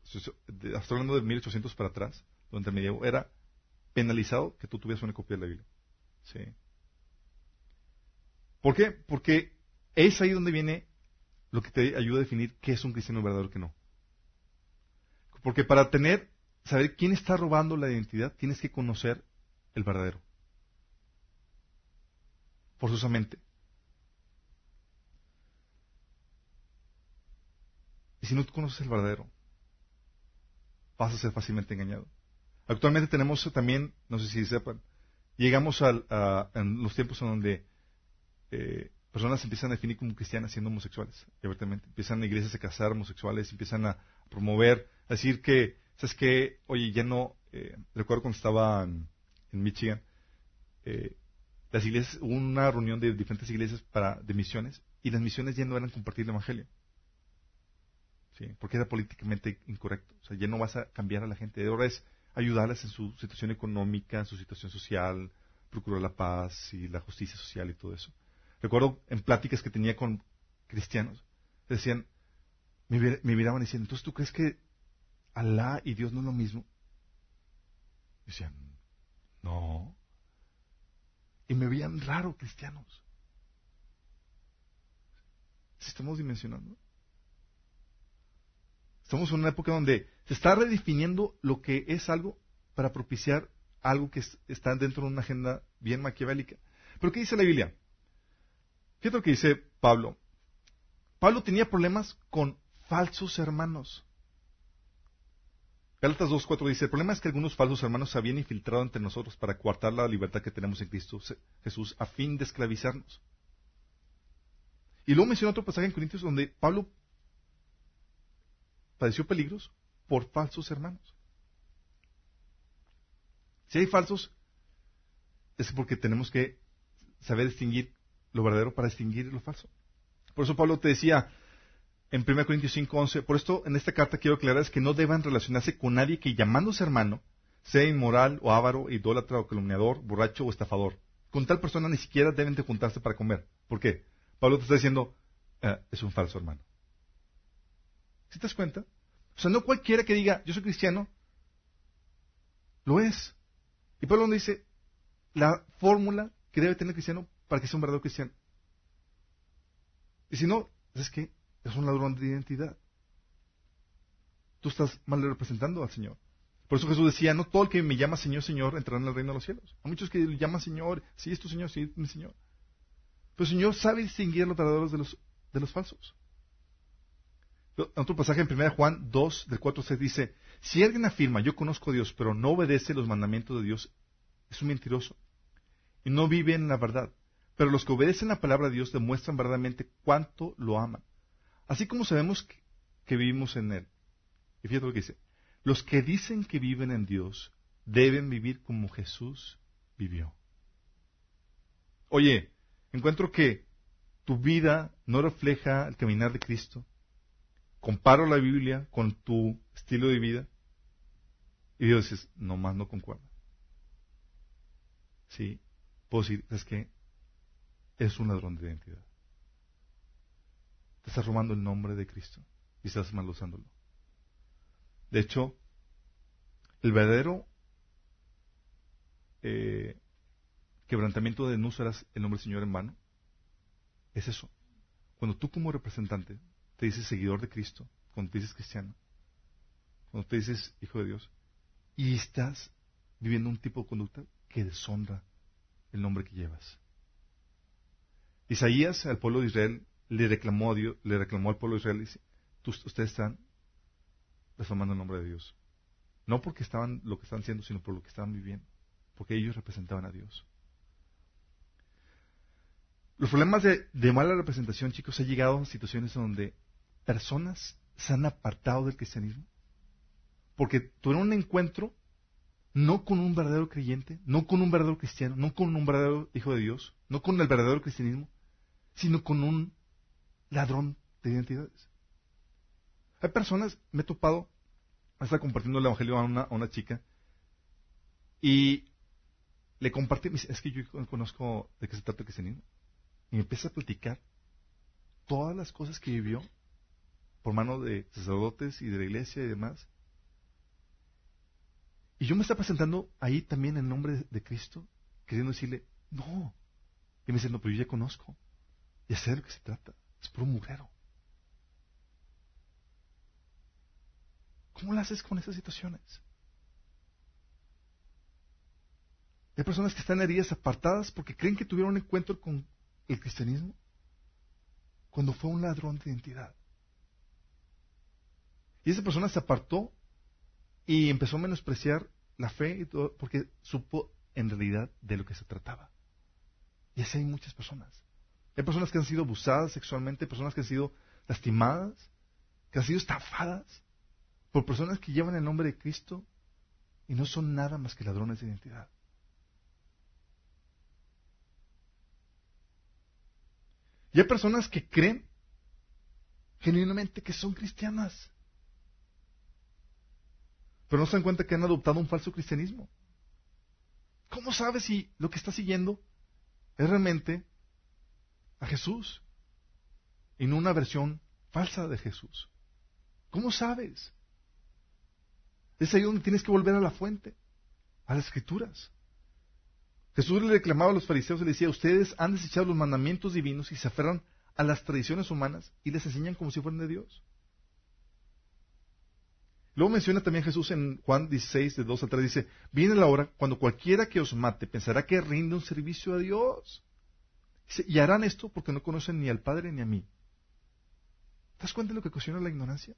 estoy hablando de 1800 para atrás, donde me llevo, era penalizado que tú tuvieras una copia de la Biblia. ¿Sí? ¿Por qué? Porque es ahí donde viene lo que te ayuda a definir qué es un cristiano verdadero y qué no. Porque para tener, saber quién está robando la identidad, tienes que conocer el verdadero. Forzosamente. Y si no conoces el verdadero, vas a ser fácilmente engañado. Actualmente tenemos también, no sé si sepan, llegamos a, los tiempos en donde eh, personas empiezan a definir como cristianas siendo homosexuales, abiertamente. Empiezan iglesias a casar homosexuales, empiezan a promover, a decir que, ¿sabes qué? Oye, ya no, eh, recuerdo cuando estaba en, Michigan, eh, las iglesias, hubo una reunión de diferentes iglesias para, de misiones, y las misiones ya no eran compartir el evangelio. ¿Sí? Porque era políticamente incorrecto. O sea, ya no vas a cambiar a la gente. Ahora es ayudarles en su situación económica, en su situación social, procurar la paz y la justicia social y todo eso. Recuerdo en pláticas que tenía con cristianos, decían, me, miraban diciendo, entonces tú crees que Alá y Dios no es lo mismo? Decían, no. Y me veían raro cristianos. Si estamos dimensionando. Estamos en una época donde se está redefiniendo lo que es algo para propiciar algo que está dentro de una agenda bien maquiavélica. Pero ¿qué dice la Biblia? Fíjate lo que dice Pablo. Pablo tenía problemas con falsos hermanos. Gálatas 2.4 dice, el problema es que algunos falsos hermanos se habían infiltrado entre nosotros para coartar la libertad que tenemos en Cristo Jesús a fin de esclavizarnos. Y luego menciona otro pasaje en Corintios donde Pablo padeció peligros por falsos hermanos. Si hay falsos, es porque tenemos que saber distinguir lo verdadero para distinguir lo falso. Por eso Pablo te decía en 1 Corintios 5:11, por esto en esta carta quiero aclarar es que no deban relacionarse con nadie que llamándose hermano sea inmoral o avaro, idólatra o calumniador, borracho o estafador. Con tal persona ni siquiera deben de juntarse para comer. ¿Por qué? Pablo te está diciendo, eh, es un falso hermano. ¿Sí te das cuenta? O sea, no cualquiera que diga, yo soy cristiano, lo es. Y Pablo dice, la fórmula que debe tener el cristiano para que sea un verdadero cristiano. Y si no, es que es un ladrón de identidad. Tú estás mal representando al Señor. Por eso Jesús decía, no todo el que me llama Señor, Señor, entrará en el reino de los cielos. Hay muchos que le llaman Señor, sí es tu Señor, sí es mi Señor. Pero el Señor sabe distinguir los verdaderos de los, falsos. Otro pasaje en 1 Juan 2, del 4 se dice, si alguien afirma, yo conozco a Dios, pero no obedece los mandamientos de Dios, es un mentiroso y no vive en la verdad. Pero los que obedecen la palabra de Dios demuestran verdaderamente cuánto lo aman. Así como sabemos que, vivimos en Él. Y fíjate lo que dice. Los que dicen que viven en Dios deben vivir como Jesús vivió. Oye, encuentro que tu vida no refleja el caminar de Cristo, comparo la Biblia con tu estilo de vida, y Dios dice, no más no concuerda. Sí, puedo decir, es que es un ladrón de identidad. Te estás robando el nombre de Cristo y estás mal usándolo. De hecho, el verdadero eh, quebrantamiento de no usarás el nombre del Señor en vano es eso. Cuando tú como representante te dices seguidor de Cristo, cuando te dices cristiano, cuando te dices hijo de Dios, y estás viviendo un tipo de conducta que deshonra el nombre que llevas. Isaías al pueblo de Israel le reclamó a Dios, le reclamó al pueblo de Israel y dice, ustedes están reformando el nombre de Dios. No porque estaban lo que estaban haciendo, sino por lo que estaban viviendo. Porque ellos representaban a Dios. Los problemas de, de mala representación, chicos, ha llegado a situaciones donde personas se han apartado del cristianismo porque tuvieron un encuentro no con un verdadero creyente, no con un verdadero cristiano, no con un verdadero hijo de Dios, no con el verdadero cristianismo, sino con un ladrón de identidades. Hay personas, me he topado, estaba compartiendo el Evangelio a una, a una chica y le compartí, es que yo conozco de qué se trata el cristianismo. Y me empieza a platicar todas las cosas que vivió por mano de sacerdotes y de la iglesia y demás. Y yo me estaba presentando ahí también en nombre de Cristo, queriendo decirle, no. Y me dice, no, pero yo ya conozco. Y sé de lo que se trata. Es por un mugrero. ¿Cómo lo haces con esas situaciones? Hay personas que están heridas apartadas porque creen que tuvieron un encuentro con el cristianismo cuando fue un ladrón de identidad. Y esa persona se apartó y empezó a menospreciar la fe porque supo en realidad de lo que se trataba. Y así hay muchas personas. Hay personas que han sido abusadas sexualmente, personas que han sido lastimadas, que han sido estafadas por personas que llevan el nombre de Cristo y no son nada más que ladrones de identidad. Y hay personas que creen genuinamente que son cristianas pero no se dan cuenta que han adoptado un falso cristianismo. ¿Cómo sabes si lo que está siguiendo es realmente a Jesús y no una versión falsa de Jesús? ¿Cómo sabes? Es ahí donde tienes que volver a la fuente, a las escrituras. Jesús le reclamaba a los fariseos y le decía, ustedes han desechado los mandamientos divinos y se aferran a las tradiciones humanas y les enseñan como si fueran de Dios. Luego menciona también Jesús en Juan 16, de 2 a 3, dice, viene la hora cuando cualquiera que os mate pensará que rinde un servicio a Dios. Y harán esto porque no conocen ni al Padre ni a mí. ¿Te das cuenta de lo que ocasiona la ignorancia?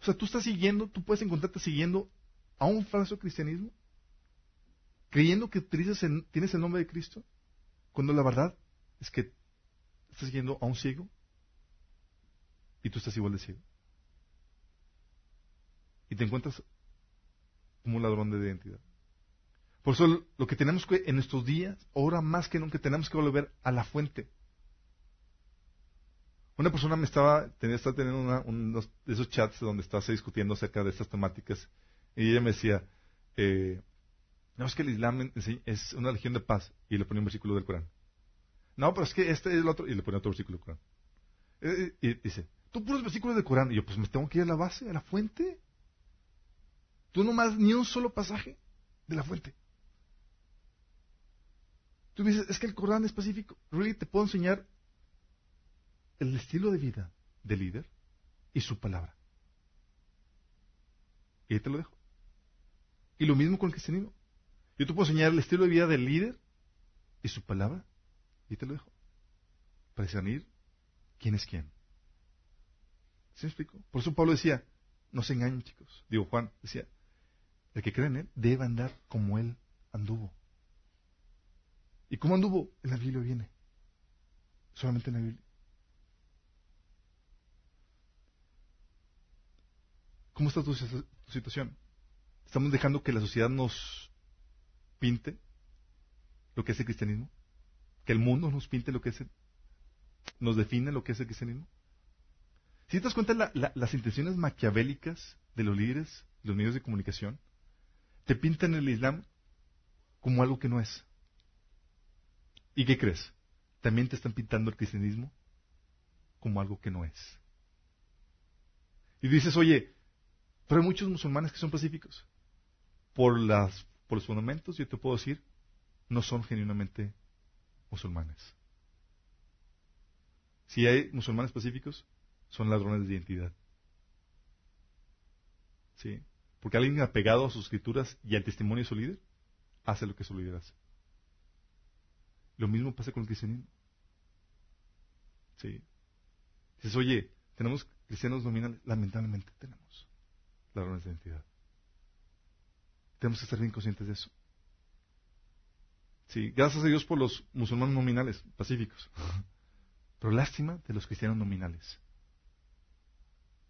O sea, tú estás siguiendo, tú puedes encontrarte siguiendo a un falso cristianismo, creyendo que tienes el nombre de Cristo, cuando la verdad es que estás siguiendo a un ciego y tú estás igual de ciego y te encuentras como un ladrón de identidad. Por eso lo que tenemos que en estos días, ahora más que nunca, tenemos que volver a la fuente. Una persona me estaba, tenía, estaba teniendo una, unos de esos chats donde estaba discutiendo acerca de estas temáticas y ella me decía, eh, no es que el Islam es una religión de paz y le ponía un versículo del Corán. No, pero es que este es el otro y le ponía otro versículo del Corán. Eh, y dice, tú puros versículos del Corán y yo pues me tengo que ir a la base, a la fuente. Tú nomás ni un solo pasaje de la fuente. Tú dices, es que el Corán es pacífico. Really, te puedo enseñar el estilo de vida del líder y su palabra. Y ahí te lo dejo. Y lo mismo con el cristianismo. Yo te puedo enseñar el estilo de vida del líder y su palabra. Y te lo dejo. Para discernir quién es quién. ¿Se me explico? Por eso Pablo decía, no se engañen chicos. Digo Juan, decía, el que cree en Él debe andar como Él anduvo. ¿Y cómo anduvo? En la Biblia viene. Solamente en la Biblia. ¿Cómo está tu, situación? ¿Estamos dejando que la sociedad nos pinte lo que es el cristianismo? que el mundo nos pinte lo que es, nos define lo que es el cristianismo. Si te das cuenta las intenciones maquiavélicas de los líderes, los medios de comunicación, te pintan el Islam como algo que no es. ¿Y qué crees? También te están pintando el cristianismo como algo que no es. Y dices, oye, pero hay muchos musulmanes que son pacíficos. Por, los fundamentos, yo te puedo decir, no son genuinamente musulmanes. Si hay musulmanes pacíficos, son ladrones de identidad. ¿Sí? Porque alguien apegado a sus escrituras y al testimonio de su líder, hace lo que su líder hace. Lo mismo pasa con el cristianismo. ¿Sí? Dices, oye, tenemos cristianos nominales. Lamentablemente tenemos ladrones de identidad. Tenemos que estar bien conscientes de eso. Sí, gracias a Dios por los musulmanes nominales, pacíficos. Pero lástima de los cristianos nominales.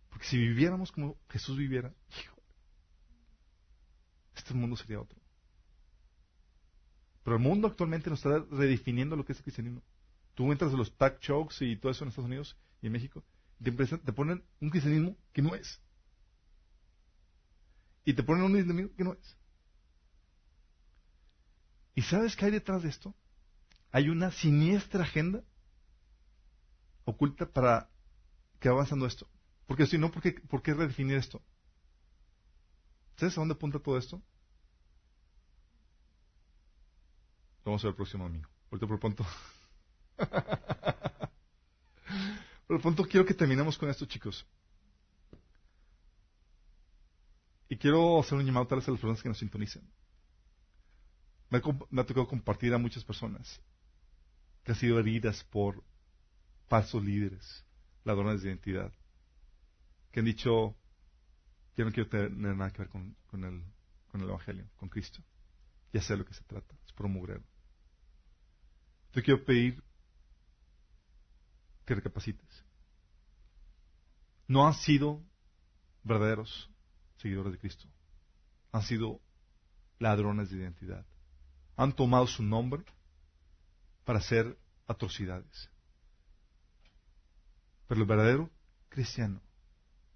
Porque si viviéramos como Jesús viviera, este mundo sería otro. Pero el mundo actualmente nos está redefiniendo lo que es el cristianismo. Tú entras a los tag chokes y todo eso en Estados Unidos y en México, y te, te ponen un cristianismo que no es. Y te ponen un islamismo que no es. ¿Y sabes qué hay detrás de esto? Hay una siniestra agenda oculta para que va avanzando esto. Porque si no, ¿por qué, ¿por qué redefinir esto? ¿Sabes a dónde apunta todo esto? Vamos a ver el próximo domingo. Ahorita por pronto. por pronto quiero que terminemos con esto, chicos. Y quiero hacer un llamado a las personas que nos sintonicen. Me ha, tocado compartir a muchas personas que han sido heridas por falsos líderes, ladrones de identidad, que han dicho, yo no quiero tener nada que ver con, el, Evangelio, con Cristo. Ya sé de lo que se trata, es por te quiero pedir que recapacites. No han sido verdaderos seguidores de Cristo. Han sido ladrones de identidad. Han tomado su nombre para hacer atrocidades. Pero el verdadero cristiano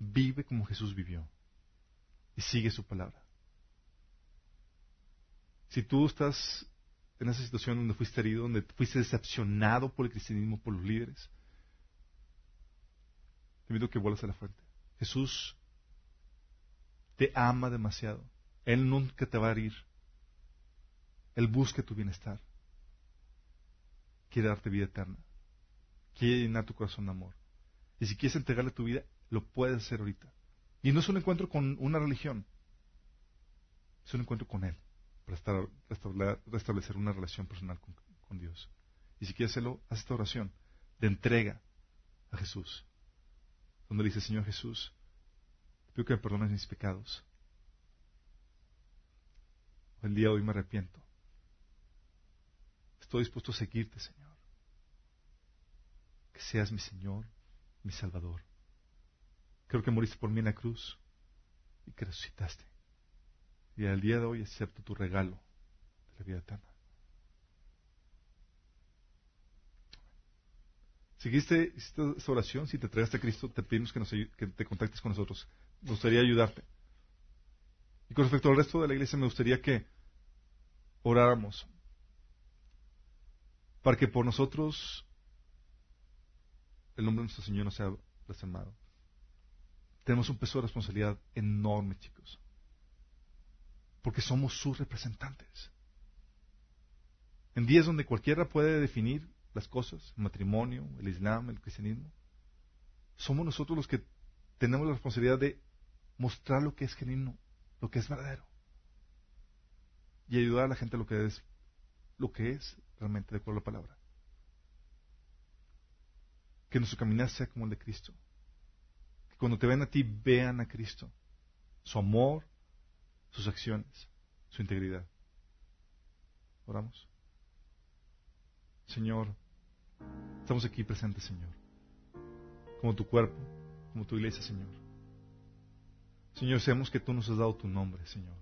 vive como Jesús vivió y sigue su palabra. Si tú estás en esa situación donde fuiste herido, donde fuiste decepcionado por el cristianismo, por los líderes, te invito que vuelvas a la fuente. Jesús te ama demasiado. Él nunca te va a herir. Él busca tu bienestar. Quiere darte vida eterna. Quiere llenar tu corazón de amor. Y si quieres entregarle tu vida, lo puedes hacer ahorita. Y no es un encuentro con una religión. Es un encuentro con Él para restablecer una relación personal con, Dios. Y si quieres hacerlo, haz esta oración de entrega a Jesús, donde le dice, Señor Jesús, pido que me perdones mis pecados. El día de hoy me arrepiento. Estoy dispuesto a seguirte, Señor. Que seas mi Señor, mi Salvador. Creo que moriste por mí en la cruz y que resucitaste. Y al día de hoy acepto tu regalo de la vida eterna. Seguiste esta oración, si te entregaste a Cristo, te pedimos que, nos, que te contactes con nosotros. Nos gustaría ayudarte. Y con respecto al resto de la iglesia, me gustaría que oráramos para que por nosotros el nombre de nuestro Señor no sea blasfemado. Tenemos un peso de responsabilidad enorme, chicos porque somos sus representantes. En días donde cualquiera puede definir las cosas, el matrimonio, el islam, el cristianismo, somos nosotros los que tenemos la responsabilidad de mostrar lo que es genuino, lo que es verdadero, y ayudar a la gente a lo que es, lo que es realmente de acuerdo a la palabra. Que nuestro caminar sea como el de Cristo. Que cuando te ven a ti vean a Cristo, su amor, sus acciones, su integridad. Oramos. Señor, estamos aquí presentes, Señor, como tu cuerpo, como tu iglesia, Señor. Señor, sabemos que tú nos has dado tu nombre, Señor.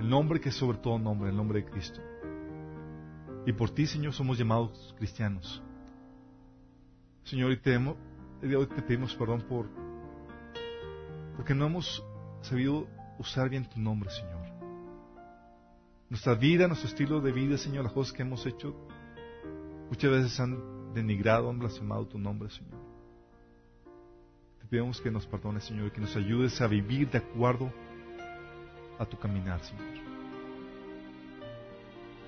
El nombre que es sobre todo nombre, el nombre de Cristo. Y por ti, Señor, somos llamados cristianos. Señor, y te, hoy te pedimos perdón por porque no hemos sabido usar bien tu nombre, Señor. Nuestra vida, nuestro estilo de vida, Señor, las cosas que hemos hecho, muchas veces han denigrado, han blasfemado tu nombre, Señor. Te pedimos que nos perdones, Señor, y que nos ayudes a vivir de acuerdo a tu caminar, Señor.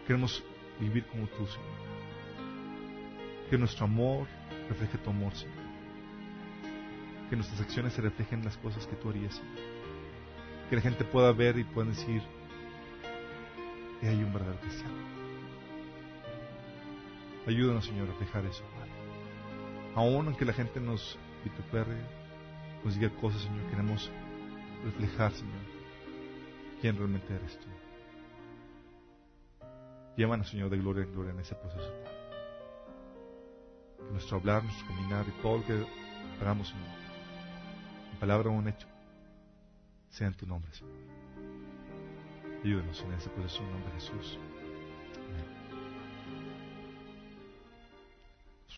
Queremos vivir como tú, Señor. Que nuestro amor refleje tu amor, Señor. Que nuestras acciones se reflejen en las cosas que tú harías, Señor. Que la gente pueda ver y pueda decir que hay un verdadero cristiano. Ayúdanos, Señor, a reflejar eso, Padre. Aún aunque la gente nos vitupere, nos diga cosas, Señor, queremos reflejar, Señor, quién realmente eres tú. Llévanos, Señor, de gloria en gloria en ese proceso, Padre. Nuestro hablar, nuestro caminar y todo lo que hagamos, Señor, en palabra o en hecho, sea en tu nombre, Señor. Ayúdanos en ese proceso en nombre Jesús.